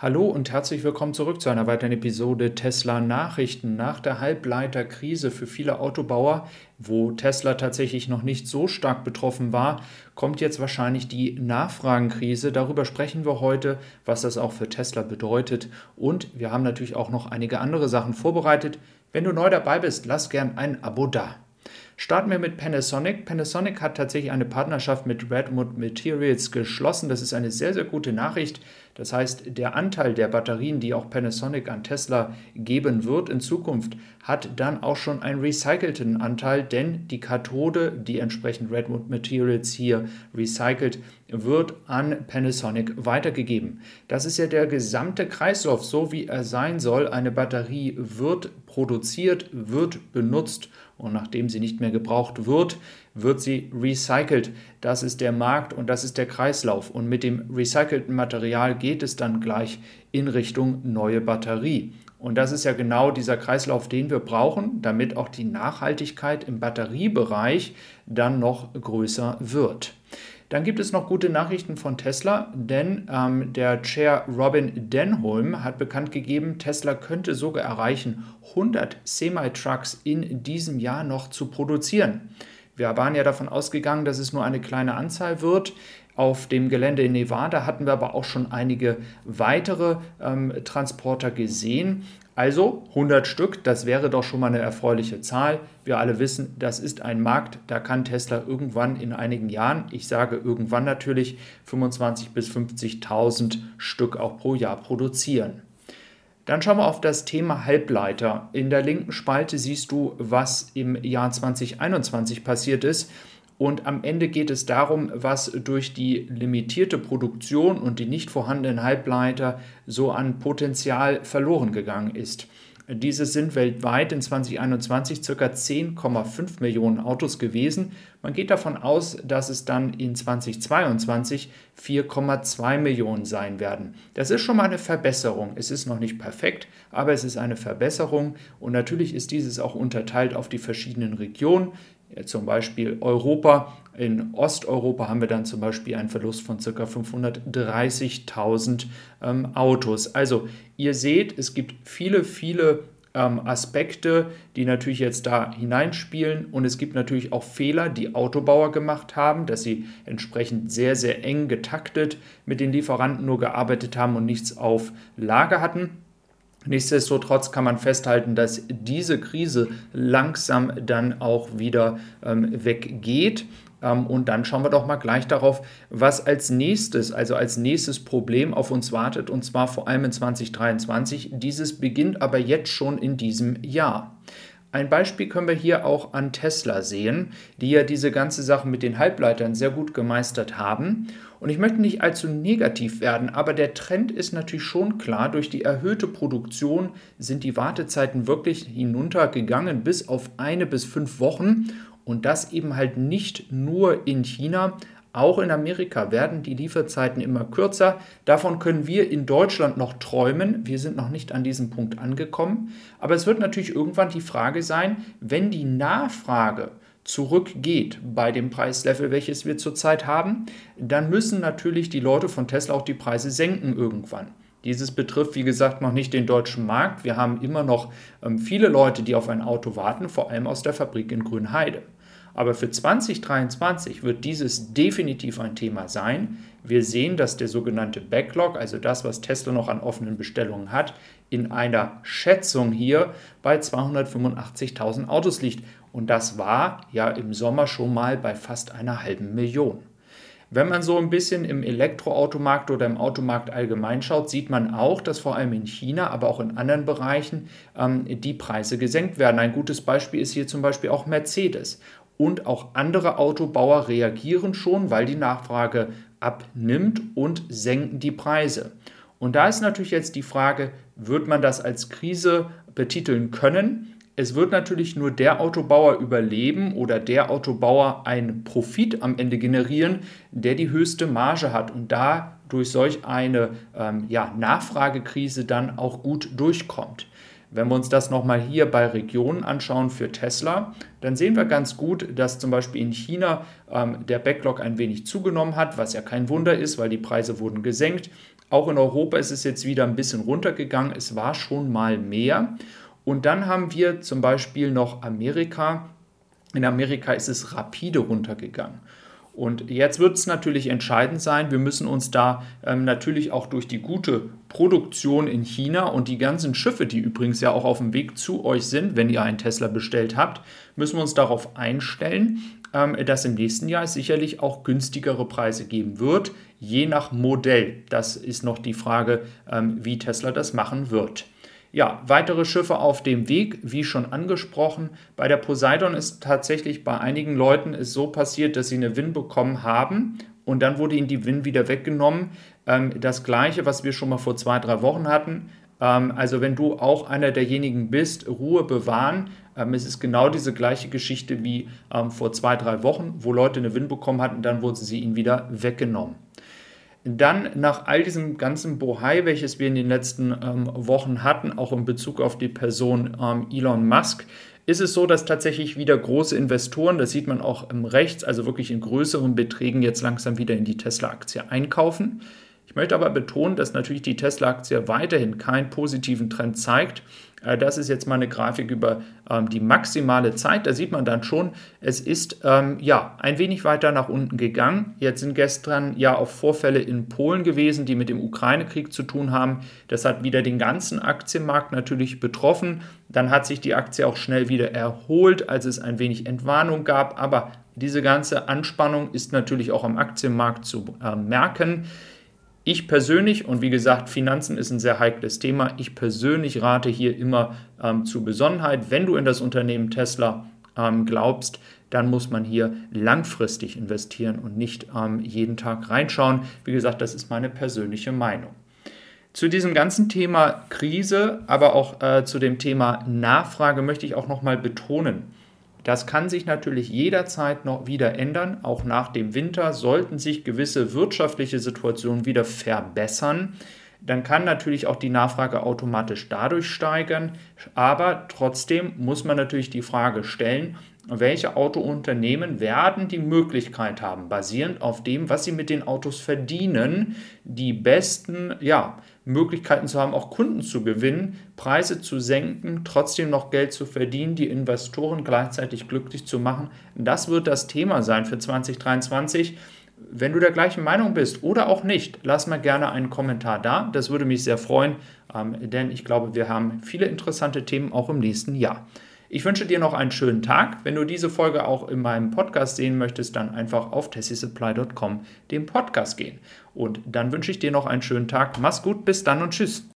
Hallo und herzlich willkommen zurück zu einer weiteren Episode Tesla Nachrichten. Nach der Halbleiterkrise für viele Autobauer, wo Tesla tatsächlich noch nicht so stark betroffen war, kommt jetzt wahrscheinlich die Nachfragenkrise. Darüber sprechen wir heute, was das auch für Tesla bedeutet. Und wir haben natürlich auch noch einige andere Sachen vorbereitet. Wenn du neu dabei bist, lass gern ein Abo da. Starten wir mit Panasonic. Panasonic hat tatsächlich eine Partnerschaft mit Redwood Materials geschlossen. Das ist eine sehr, sehr gute Nachricht. Das heißt, der Anteil der Batterien, die auch Panasonic an Tesla geben wird in Zukunft, hat dann auch schon einen recycelten Anteil, denn die Kathode, die entsprechend Redwood Materials hier recycelt, wird an Panasonic weitergegeben. Das ist ja der gesamte Kreislauf, so wie er sein soll. Eine Batterie wird produziert, wird benutzt und nachdem sie nicht mehr gebraucht wird, wird sie recycelt. Das ist der Markt und das ist der Kreislauf. Und mit dem recycelten Material geht es dann gleich in Richtung neue Batterie. Und das ist ja genau dieser Kreislauf, den wir brauchen, damit auch die Nachhaltigkeit im Batteriebereich dann noch größer wird. Dann gibt es noch gute Nachrichten von Tesla, denn ähm, der Chair Robin Denholm hat bekannt gegeben, Tesla könnte sogar erreichen, 100 Semi-Trucks in diesem Jahr noch zu produzieren. Wir waren ja davon ausgegangen, dass es nur eine kleine Anzahl wird. Auf dem Gelände in Nevada hatten wir aber auch schon einige weitere ähm, Transporter gesehen. Also 100 Stück, das wäre doch schon mal eine erfreuliche Zahl. Wir alle wissen, das ist ein Markt, da kann Tesla irgendwann in einigen Jahren, ich sage irgendwann natürlich, 25.000 bis 50.000 Stück auch pro Jahr produzieren. Dann schauen wir auf das Thema Halbleiter. In der linken Spalte siehst du, was im Jahr 2021 passiert ist. Und am Ende geht es darum, was durch die limitierte Produktion und die nicht vorhandenen Halbleiter so an Potenzial verloren gegangen ist. Diese sind weltweit in 2021 ca. 10,5 Millionen Autos gewesen. Man geht davon aus, dass es dann in 2022 4,2 Millionen sein werden. Das ist schon mal eine Verbesserung. Es ist noch nicht perfekt, aber es ist eine Verbesserung und natürlich ist dieses auch unterteilt auf die verschiedenen Regionen zum Beispiel Europa. In Osteuropa haben wir dann zum Beispiel einen Verlust von ca. 530.000 ähm, Autos. Also ihr seht, es gibt viele, viele ähm, Aspekte, die natürlich jetzt da hineinspielen. Und es gibt natürlich auch Fehler, die Autobauer gemacht haben, dass sie entsprechend sehr, sehr eng getaktet mit den Lieferanten nur gearbeitet haben und nichts auf Lager hatten. Nichtsdestotrotz kann man festhalten, dass diese Krise langsam dann auch wieder ähm, weggeht. Ähm, und dann schauen wir doch mal gleich darauf, was als nächstes, also als nächstes Problem auf uns wartet, und zwar vor allem in 2023. Dieses beginnt aber jetzt schon in diesem Jahr. Ein Beispiel können wir hier auch an Tesla sehen, die ja diese ganze Sache mit den Halbleitern sehr gut gemeistert haben. Und ich möchte nicht allzu negativ werden, aber der Trend ist natürlich schon klar. Durch die erhöhte Produktion sind die Wartezeiten wirklich hinuntergegangen bis auf eine bis fünf Wochen. Und das eben halt nicht nur in China, auch in Amerika werden die Lieferzeiten immer kürzer. Davon können wir in Deutschland noch träumen. Wir sind noch nicht an diesem Punkt angekommen. Aber es wird natürlich irgendwann die Frage sein, wenn die Nachfrage zurückgeht bei dem Preislevel, welches wir zurzeit haben, dann müssen natürlich die Leute von Tesla auch die Preise senken irgendwann. Dieses betrifft, wie gesagt, noch nicht den deutschen Markt. Wir haben immer noch ähm, viele Leute, die auf ein Auto warten, vor allem aus der Fabrik in Grünheide. Aber für 2023 wird dieses definitiv ein Thema sein. Wir sehen, dass der sogenannte Backlog, also das, was Tesla noch an offenen Bestellungen hat, in einer Schätzung hier bei 285.000 Autos liegt. Und das war ja im Sommer schon mal bei fast einer halben Million. Wenn man so ein bisschen im Elektroautomarkt oder im Automarkt allgemein schaut, sieht man auch, dass vor allem in China, aber auch in anderen Bereichen ähm, die Preise gesenkt werden. Ein gutes Beispiel ist hier zum Beispiel auch Mercedes und auch andere Autobauer reagieren schon, weil die Nachfrage abnimmt und senken die Preise. Und da ist natürlich jetzt die Frage, wird man das als Krise betiteln können? Es wird natürlich nur der Autobauer überleben oder der Autobauer einen Profit am Ende generieren, der die höchste Marge hat und da durch solch eine ähm, ja, Nachfragekrise dann auch gut durchkommt. Wenn wir uns das nochmal hier bei Regionen anschauen für Tesla, dann sehen wir ganz gut, dass zum Beispiel in China ähm, der Backlog ein wenig zugenommen hat, was ja kein Wunder ist, weil die Preise wurden gesenkt. Auch in Europa ist es jetzt wieder ein bisschen runtergegangen. Es war schon mal mehr. Und dann haben wir zum Beispiel noch Amerika. In Amerika ist es rapide runtergegangen. Und jetzt wird es natürlich entscheidend sein, wir müssen uns da ähm, natürlich auch durch die gute Produktion in China und die ganzen Schiffe, die übrigens ja auch auf dem Weg zu euch sind, wenn ihr einen Tesla bestellt habt, müssen wir uns darauf einstellen, ähm, dass im nächsten Jahr es sicherlich auch günstigere Preise geben wird, je nach Modell. Das ist noch die Frage, ähm, wie Tesla das machen wird. Ja, weitere Schiffe auf dem Weg, wie schon angesprochen. Bei der Poseidon ist tatsächlich bei einigen Leuten es so passiert, dass sie eine Win bekommen haben und dann wurde ihnen die Win wieder weggenommen. Ähm, das gleiche, was wir schon mal vor zwei, drei Wochen hatten. Ähm, also wenn du auch einer derjenigen bist, Ruhe bewahren. Ähm, es ist genau diese gleiche Geschichte wie ähm, vor zwei, drei Wochen, wo Leute eine Win bekommen hatten, dann wurden sie ihnen wieder weggenommen. Dann nach all diesem ganzen Bohai, welches wir in den letzten ähm, Wochen hatten, auch in Bezug auf die Person ähm, Elon Musk, ist es so, dass tatsächlich wieder große Investoren, das sieht man auch im Rechts, also wirklich in größeren Beträgen jetzt langsam wieder in die Tesla-Aktie einkaufen. Ich möchte aber betonen, dass natürlich die Tesla-Aktie weiterhin keinen positiven Trend zeigt das ist jetzt mal eine Grafik über ähm, die maximale Zeit. Da sieht man dann schon, es ist ähm, ja ein wenig weiter nach unten gegangen. Jetzt sind gestern ja auch Vorfälle in Polen gewesen, die mit dem Ukraine-Krieg zu tun haben. Das hat wieder den ganzen Aktienmarkt natürlich betroffen. Dann hat sich die Aktie auch schnell wieder erholt, als es ein wenig Entwarnung gab. Aber diese ganze Anspannung ist natürlich auch am Aktienmarkt zu äh, merken. Ich persönlich, und wie gesagt, Finanzen ist ein sehr heikles Thema, ich persönlich rate hier immer ähm, zu Besonnenheit. Wenn du in das Unternehmen Tesla ähm, glaubst, dann muss man hier langfristig investieren und nicht ähm, jeden Tag reinschauen. Wie gesagt, das ist meine persönliche Meinung. Zu diesem ganzen Thema Krise, aber auch äh, zu dem Thema Nachfrage möchte ich auch nochmal betonen. Das kann sich natürlich jederzeit noch wieder ändern. Auch nach dem Winter sollten sich gewisse wirtschaftliche Situationen wieder verbessern. Dann kann natürlich auch die Nachfrage automatisch dadurch steigern. Aber trotzdem muss man natürlich die Frage stellen, welche Autounternehmen werden die Möglichkeit haben, basierend auf dem, was sie mit den Autos verdienen, die besten ja, Möglichkeiten zu haben, auch Kunden zu gewinnen, Preise zu senken, trotzdem noch Geld zu verdienen, die Investoren gleichzeitig glücklich zu machen. Das wird das Thema sein für 2023. Wenn du der gleichen Meinung bist oder auch nicht, lass mal gerne einen Kommentar da. Das würde mich sehr freuen, ähm, denn ich glaube, wir haben viele interessante Themen auch im nächsten Jahr. Ich wünsche dir noch einen schönen Tag. Wenn du diese Folge auch in meinem Podcast sehen möchtest, dann einfach auf tessisupply.com dem Podcast gehen. Und dann wünsche ich dir noch einen schönen Tag. Mach's gut, bis dann und tschüss.